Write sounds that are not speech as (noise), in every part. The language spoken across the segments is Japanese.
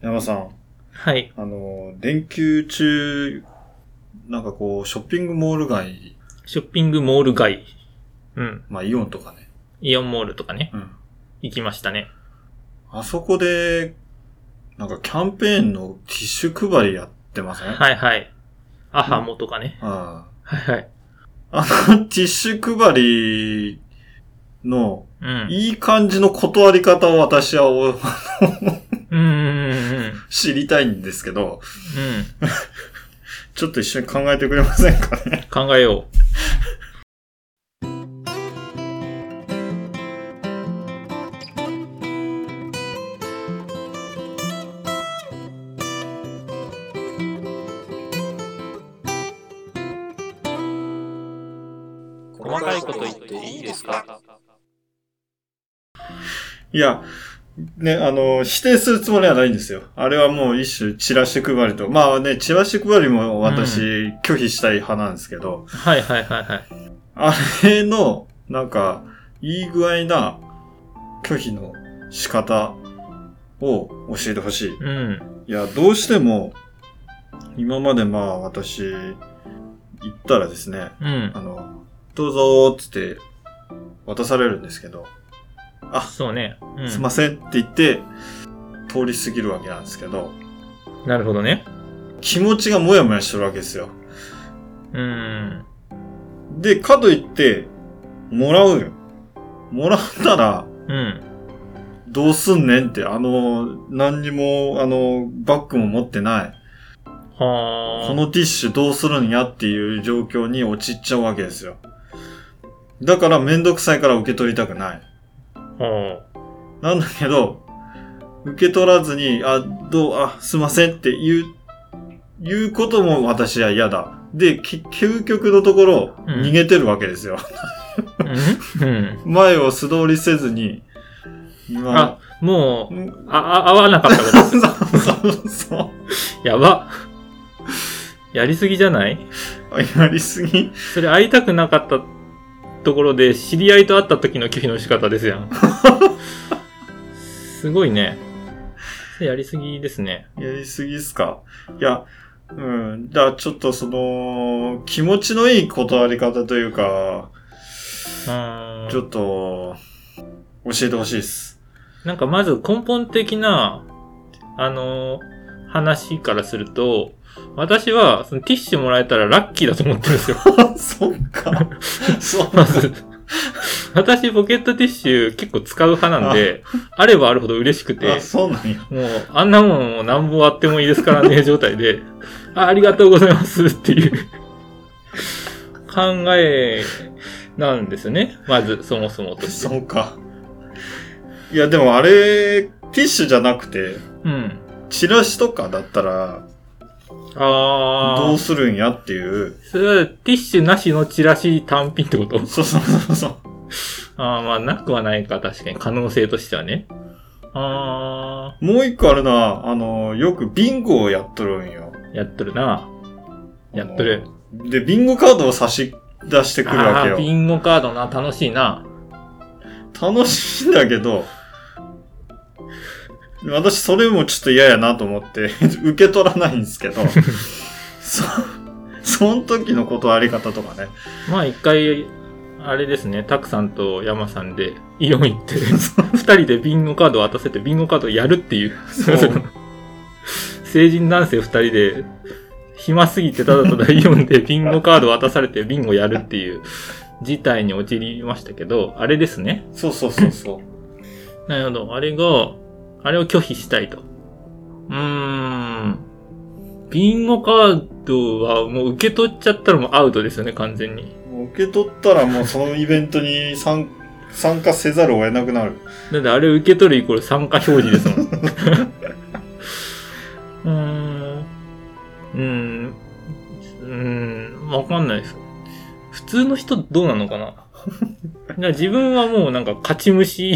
山さん、はい。あの、連休中、なんかこう、ショッピングモール街、ショッピングモール街。うん。まあイオンとかね。イオンモールとかね。うん。行きましたね。あそこで、なんかキャンペーンのティッシュ配りやってません？はいはい。アハモとかね。あはいはい。ああのティッシュ配りの、うん。いい感じの断り方を私はうんうん。知りたいんですけど、うん。ちょっと一緒に考えてくれませんかね？考えよう。細かいこと言っていいですか？いや、ね、あの、否定するつもりはないんですよ。あれはもう一種、チラシ配りと。まあね、チラシ配りも私、拒否したい派なんですけど、はいはいはいはい。あれの、なんか、いい具合な拒否の仕方を教えてほしい。うん。いや、どうしても、今までまあ私、行ったらですね、うんあ。の、どうぞーって渡されるんですけど、あ、そうね。うん。すいませんって言って、通り過ぎるわけなんですけど、なるほどね。気持ちがもやもやしてるわけですよ。うん。で、かといって、もらうよ。もらったら、うん。どうすんねんって、あの、何にも、あの、バッグも持ってない。はあ。このティッシュどうするんやっていう状況に陥っちゃうわけですよ。だからめんどくさいから受け取りたくない。はなんだけど、受け取らずに、あ、どう、あ、すいませんって言う、言うことも私は嫌だ。で、き究極のところ、うん逃げてるわけですよ。あ。うん？うん。前を素通りせずに、今あ、、もう、うんあ、あ合わなかったことです。(laughs) そうそうそう。やば。やりすぎじゃない？あやりすぎ？それ会いたくなかったところで知り合いと会った時の拒否の仕方ですやん。(laughs) すごいね。やりすぎですね。やりすぎっすか？いや、うん。じゃあちょっとその、気持ちのいい断り方というか、うーんちょっと、教えてほしいっす。なんかまず根本的な、あの話からすると、私はそのティッシュもらえたらラッキーだと思ってるんですよ。(laughs) そっか。(laughs) そうまず、(laughs) 私ポケットティッシュ結構使う派なんで、あればあるほど嬉しくてあ、、そうなんや。もうあんなもんもう何本あってもいいですからね、状態で、あありがとうございますっていう考えなんですよね。まず、そもそもとして。そうか。いや、でもあれ、ティッシュじゃなくて、うん。チラシとかだったら、ああ。どうするんやっていう。それはティッシュなしのチラシ単品ってこと？そうそうそうそう。ああ、まあ、なくはないか、確かに。可能性としてはね。あもう一個あるのは、あの、よくビンゴをやっとるんよ。あ、やっとるな。やっとる。で、ビンゴカードを差し出してくるわああ、けよ。ビンゴカードな、楽しいな。楽しいんだけど、私それもちょっと嫌やなと思って、(laughs) 受け取らないんですけど、(laughs) そ、その時の断り方とかね。まあ、一回、あれですね、タクさんとヤマさんでイオン行って、(laughs) 二人でビンゴカードを渡せて、ビンゴカードをやるっていう。そう成人男性二人で、暇すぎてただただイオンでビンゴカード渡されてビンゴやるっていう事態に陥りましたけど、あれですね。そうそうそうそう。なるほど。あれが、あれを拒否したいと。うーん。ビンゴカードはもう受け取っちゃったらもうアウトですよね、完全に。もう受け取ったらもうそのイベントに参 (laughs) 参加せざるを得なくなる。だってあれ受け取るイコール参加表示ですもん。(laughs) うーん。うーん。うーん。わかんないです。普通の人どうなのかな？(laughs) 自分はもうなんか勝ち虫、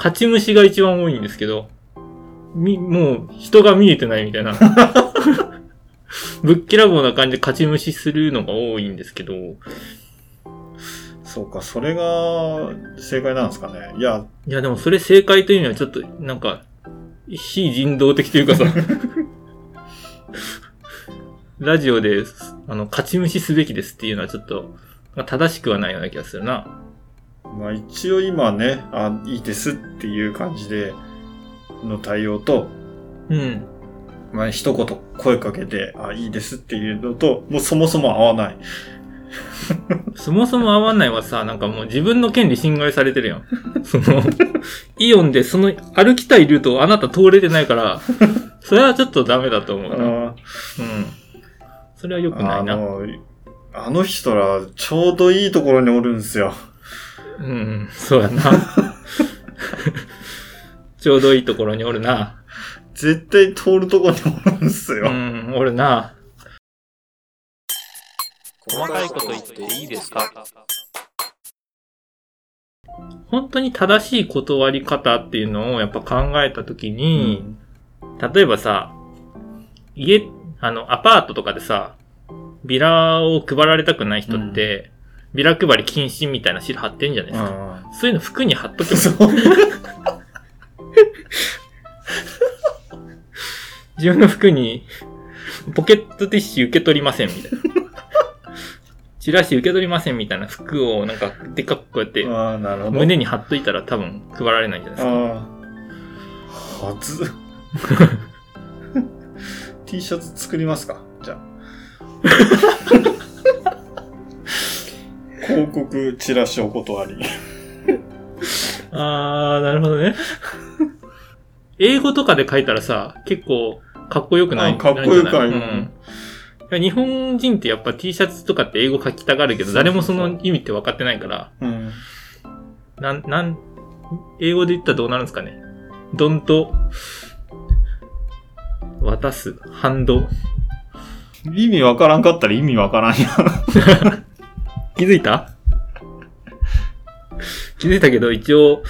勝ち虫が一番多いんですけど、み、もう人が見えてないみたいな。(laughs) ぶっきらぼうな感じで勝ち虫するのが多いんですけど、そうか、それが正解なんですかね。いや、いやでもそれ正解というにはちょっとなんか、非人道的というかさ、(laughs) ラジオで、あの、勝ち虫すべきですっていうのはちょっと、まあ正しくはないような気がするな。まあ一応今ね、あ、いいですっていう感じでの対応と、うん。まあ一言声かけて、あ、いいですっていうのと、もうそもそも合わない。(laughs) そもそも合わないはさ、なんかもう自分の権利侵害されてるやん。(laughs) その、イオンでその歩きたいルートをあなた通れてないから、(laughs) それはちょっとダメだと思うな。うん。あそれは良くないな。あの、あの人らちょうどいいところにおるんすよ。うん、そうやな。(laughs) ちょうどいいところにおるな。絶対通るところにおるんすうよ。ん、おるな。細かいこと言っていいですか？本当に正しい断り方っていうのをやっぱ考えたときに、例えばさ、家、あの、アパートとかでさ、ビラを配られたくない人って、ビラ配り禁止みたいなシール貼ってんじゃないですか。あそういうの服に貼っとけば。(laughs) 自分の服に、ポケットティッシュ受け取りませんみたいな。(laughs) チラシ受け取りませんみたいな服をなんかでっかくこうやって。胸に貼っといたら多分配られないんじゃないですか。はず。(laughs) T シャツ作りますか？じゃあ。広告、チラシお断り。(laughs) あー、なるほどね。英語とかで書いたらさ、結構かっこよくない？あかっこよくないうん日本人ってやっぱ T シャツとかって英語書きたがるけど、誰もその意味って分かってないから、うん。なん、なん、英語で言ったらどうなるんですかね？ドンと、渡す、ハンド。意味わからんかったら意味わからんやん。(laughs) 気づいた？気づいたけど、一応、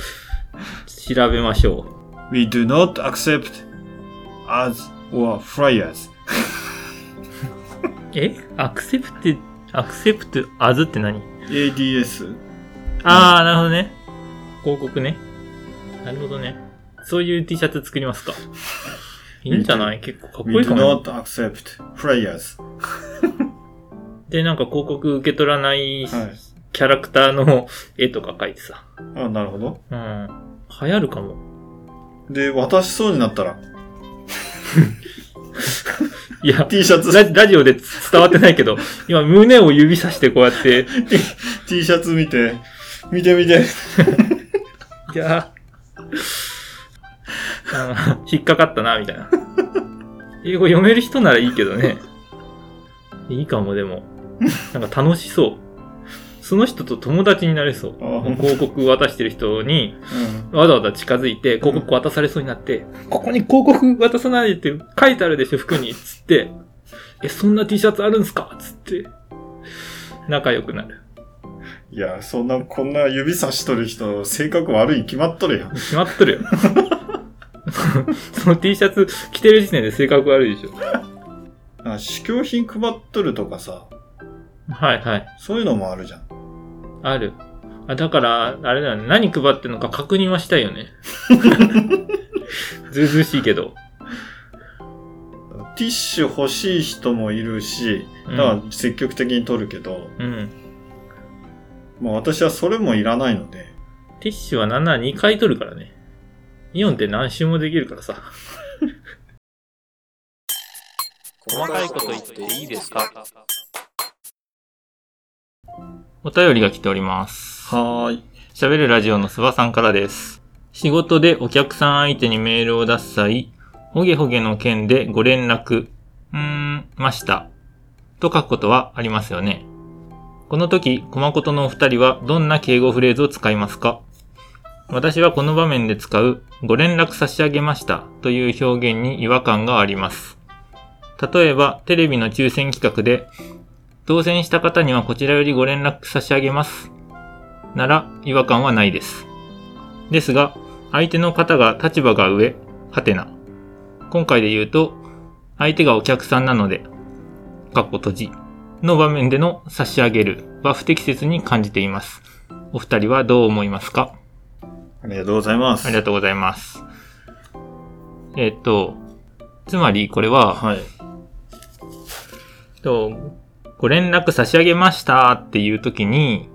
調べましょ We do not accept ads or flyers. う。(laughs) え？アクセプテ、アクセプト、アズって何？ADS? あー、なるほどね。広告ね。なるほどね。そういう T シャツ作りますか？(laughs) いいんじゃない？結構かっこ We いい do かも。not accept flyers. で、なんか広告受け取らないはい。キャラクターの絵とか描いてさ。あ、なるほど。うん。流行るかも。で、渡しそうになったら、いや、T シャツ、ララジオで伝わってないけど、今胸を指さしてこうやって、T シャツ見て、見て見て。いやあの引っかかったな、みたいな。英語読める人ならいいけどね。いいかも、でも。(laughs) なんか楽しそう。その人と友達になれそう。広告渡してる人にうん。わざわざ近づいて広告渡されそうになって、ここに広告渡さないでって書いてあるでしょ、服に。つって、え、そんな T シャツあるんすか？つって、仲良くなる。いや、そんな、こんな指さしとる人、性格悪いに決まっとるやん。決まっとるよ。(laughs) その T シャツ着てる時点で性格悪いでしょ。あ試供品配っとるとかさ、はいはい。そういうのもあるじゃん。ある。あ、だから、あれだよね。何配ってんのか確認はしたいよね。(laughs) ずうずうしいけど。ティッシュ欲しい人もいるし、うんだから積極的に取るけど、うん。まあ私はそれもいらないので、ティッシュはなんなら2回取るからね。イオンって何周もできるからさ。細かいこと言っていいですか？お便りが来ております。はーい。喋るラジオのすばさんからです。仕事でお客さん相手にメールを出す際、ほげほげの件でご連絡、うーん、ました。と書くことはありますよね。この時、コマコトのお二人はどんな敬語フレーズを使いますか？私はこの場面で使う、ご連絡差し上げましたという表現に違和感があります。例えば、テレビの抽選企画で、当選した方にはこちらよりご連絡差し上げますなら違和感はないです。ですが、相手の方が立場が上、はてな。今回で言うと、相手がお客さんなので、かっこ閉じ、の場面での差し上げるは不適切に感じています。お二人はどう思いますか？ありがとうございます。ありがとうございます。えっ、と、つまりこれは、はい。と、ご連絡差し上げましたっていう時に、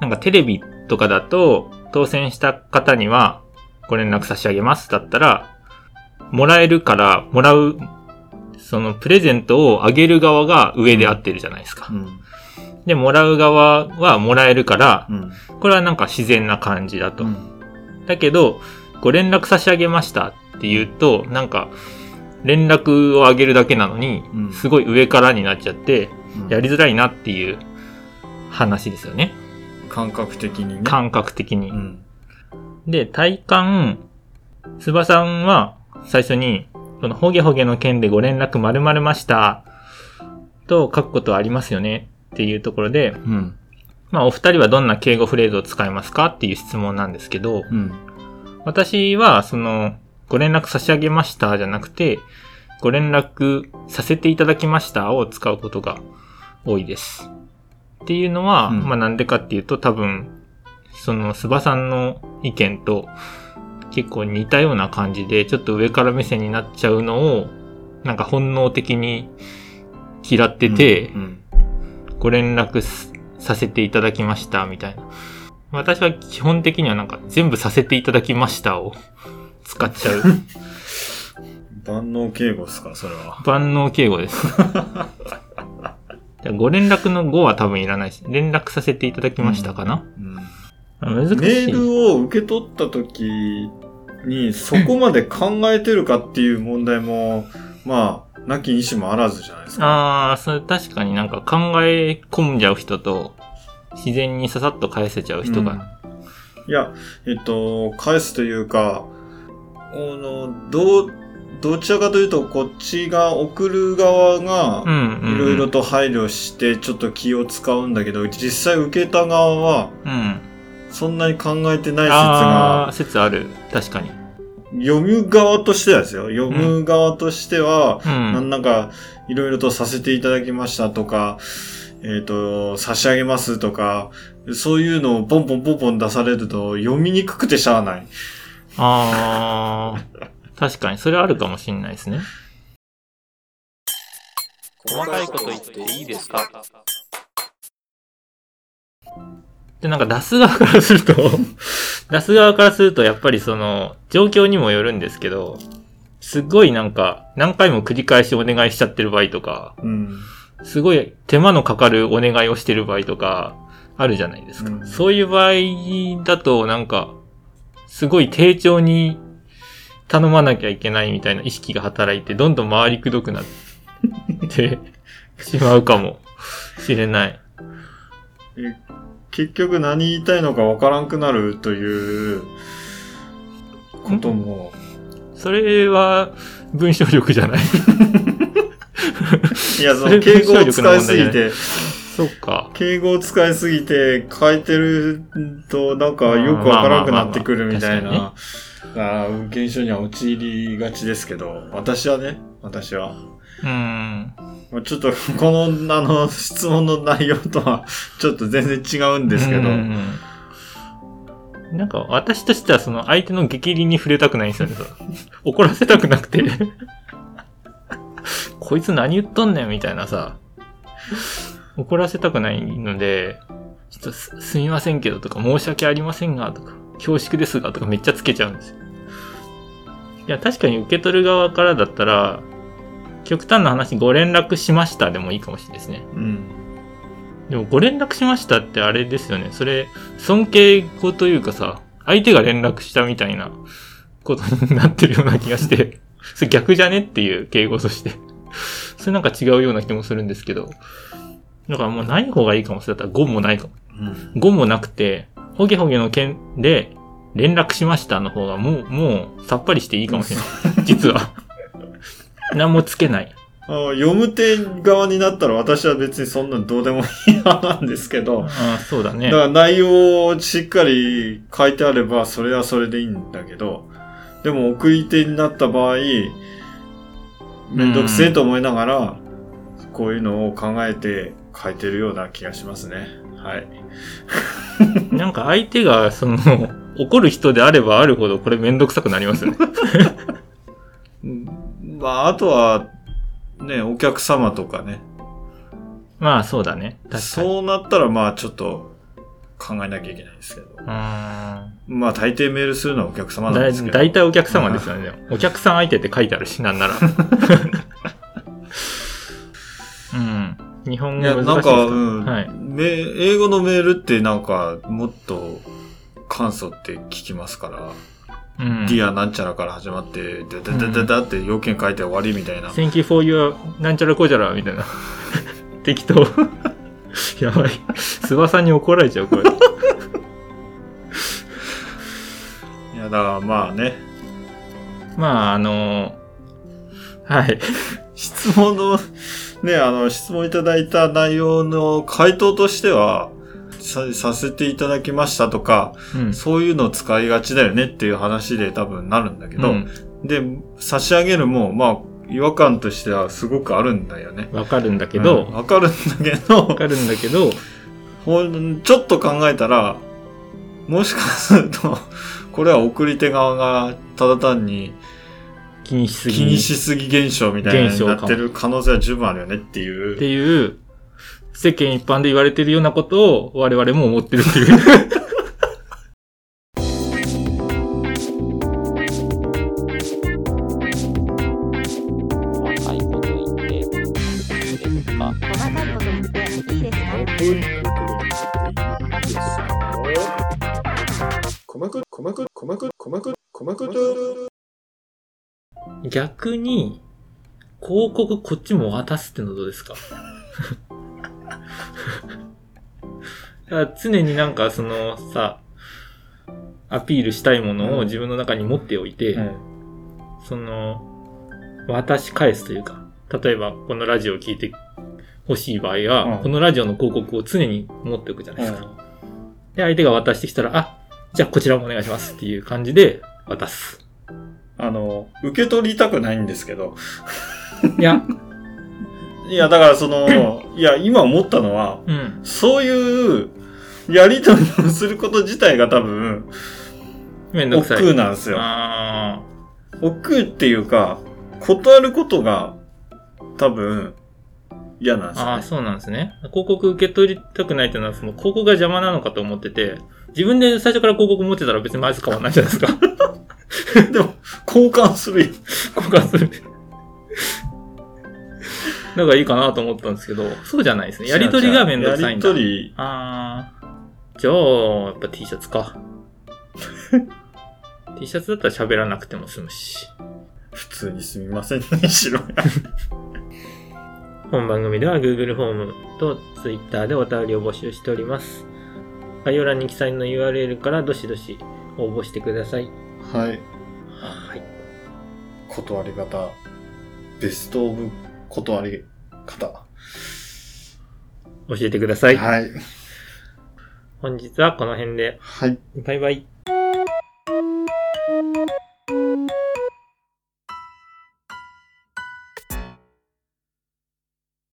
なんかテレビとかだと、当選した方には、ご連絡差し上げますだったら、もらえるから、もらう、そのプレゼントをあげる側が上で合ってるじゃないですかう。ん。で、もらう側はもらえるからう、ん。これはなんか自然な感じだと。うんだけど、ご連絡差し上げましたって言うと、なんか、連絡をあげるだけなのに、うんすごい上からになっちゃって、うんやりづらいなっていう話ですよね。感覚的にね。感覚的に。うん。で、体感、つばさんは最初に、このホゲホゲの件でご連絡丸々ました、と書くことはありますよねっていうところで、うん。まあお二人はどんな敬語フレーズを使いますかっていう質問なんですけど、うん。私はその、ご連絡差し上げましたじゃなくて、ご連絡させていただきましたを使うことが多いです。っていうのは、うんまあなんでかっていうと多分、その、スバさんの意見と結構似たような感じで、ちょっと上から目線になっちゃうのを、なんか本能的に嫌ってて、うん。ご連絡すさせていただきましたみたいな。私は基本的にはなんか全部させていただきましたを使っちゃう。(laughs) 万能敬語ですか、それは。万能敬語です。(laughs) ご連絡の5は多分いらないし、連絡させていただきましたかな、うん。あ難しい。メールを受け取った時に、そこまで考えてるかっていう問題も、まあ、なきにしもあらずじゃないですか。ああ、それ確かになんか考え込んじゃう人と、自然にささっと返せちゃう人が。うんいや、えっと、返すというか、あの、どう、どちらかというと、こっちが送る側が。いろいろと配慮して、ちょっと気を使うんだけど、実際受けた側は、うん。そんなに考えてない説ああ、が、説ある。確かに。読む側としてはですよ。読む側としては、うん。なんか、いろいろとさせていただきましたとか、えっ、と、差し上げますとか、そういうのをポンポンポンポン出されると読みにくくてしゃあない。ああ、確かに、それあるかもしれないですね。細かいこと言っていいですか？で、なんか出す側からすると、(laughs) 出す側からすると、やっぱりその、状況にもよるんですけど、すっごいなんか、何回も繰り返しお願いしちゃってる場合とか、うん。すごい手間のかかるお願いをしてる場合とか、あるじゃないですか。うんそういう場合だと、なんか、すごい丁重に頼まなきゃいけないみたいな意識が働いて、どんどん回りくどくなってしまうかもしれない。結局何言いたいのかわからんくなるということも、それは文章力じゃない？(laughs) いや、その敬語を使いすぎて、そうか。敬語を使いすぎて書いてるとなんかよくわからなくなってくるみたいな、あー現象には陥りがちですけど、私はね、私は。うん。まあちょっと、(laughs) この、あの、質問の内容とは、ちょっと全然違うんですけど、うんなんか私としてはその相手の激鱗に触れたくないんですよね。(laughs) 怒らせたくなくて。(laughs) こいつ何言っとんねんみたいなさ。怒らせたくないので、ちょっとすすみませんけどとか申し訳ありませんがとか、恐縮ですがとかめっちゃつけちゃうんですよ。いや、確かに受け取る側からだったら、極端な話ご連絡しましたでもいいかもしれないですね。うん。でも、ご連絡しましたってあれですよね。それ、尊敬語というかさ、相手が連絡したみたいなことになってるような気がして、(laughs) それ逆じゃねっていう敬語として。それなんか違うような気もするんですけど。だからもうない方がいいかもしれない。だったら5もないかも。うん。5もなくて、ホゲホゲの件で連絡しましたの方がもう、もうさっぱりしていいかもしれない。実は。(laughs) 何もつけない。あの読む手側になったら私は別にそんなのどうでもいい派なんですけど、ああ、そうだねだか。ら内容をしっかり書いてあれば、それはそれでいいんだけど、でも送り手になった場合、めんどくせえと思いながら、こういうのを考えて書いてるような気がしますね。はい。(laughs) なんか相手が、その、怒る人であればあるほどこれめんどくさくなりますよね。う (laughs) んまあ、あとは、ね、お客様とかね。まあそうだね。確かに。そうなったら、まあ、ちょっと考えなきゃいけないんですけど。まあ、大抵メールするのはお客様なんだですけど。大体お客様ですよね。お客さん相手って書いてあるし、なんなら。(laughs) 日本語難しいですなんか、うん、はい。め英語のメールってなんか、もっと簡素って聞きますから、うん。 Dear なんちゃらから始まって、ダダダダダって要件書いて終わりみたいな。Thank you for your なんちゃらこじゃらみたいな。(laughs) 適当。(laughs) やばい。諏訪さんに怒られちゃう、これ。いや、だからまあね、まあ、あのはい。(laughs) 質問の、ね、あの、質問いただいた内容の回答としては、ささせていただきましたとか、うん。そういうの使いがちだよねっていう話で多分なるんだけど、うんで、差し上げるも、まあ、違和感としてはすごくあるんだよね。わかるんだけうんど、わかるんだけどわ、かるんだけど、ほんちょっと考えたら、もしかすると、これは送り手側がただ単に気にしすぎ気にしすぎ現象みたいになってる可能性は十分あるよねっていう。っていう、世間一般で言われてるようなことを我々も思ってるっていう。(laughs) 逆に、広告こっちも渡すってのどうですか？(laughs) だから常になんかそのさ、アピールしたいものを自分の中に持っておいて、その、渡し返すというか、例えばこのラジオを聞いて欲しい場合は、うん。このラジオの広告を常に持っておくじゃないですか。で、相手が渡してきたら、あ、じゃあこちらもお願いしますっていう感じで渡す。あの、受け取りたくないんですけど。いや、(laughs) いや、だからその、(coughs) いや、今思ったのは、うん。そういう、やりとりをすること自体が多分、億めんどくさい。劫なんですよ。あ億劫っていうか、断ることが、多分、嫌なんですよね。そうなんですね。広告受け取りたくないっていうのは、その広告が邪魔なのかと思ってて、自分で最初から広告持ってたら別にまず変わんないじゃないですか。(laughs) (laughs) でも、交換するよ。交換する。だからいいかなと思ったんですけど、そうじゃないですね。やりとりがめんどくさいんだ。やりとり、あー。じゃあ、やっぱ T シャツか。(laughs) T シャツだったら喋らなくても済むし。普通にすみませんにしろや。(laughs) 本番組では Google フォームと Twitter でお便りを募集しております。概要欄に記載の URL からどしどし応募してください。はい。はい。断り方。ベストオブ断り方。教えてください。はい。本日はこの辺で。はい。バイバイ。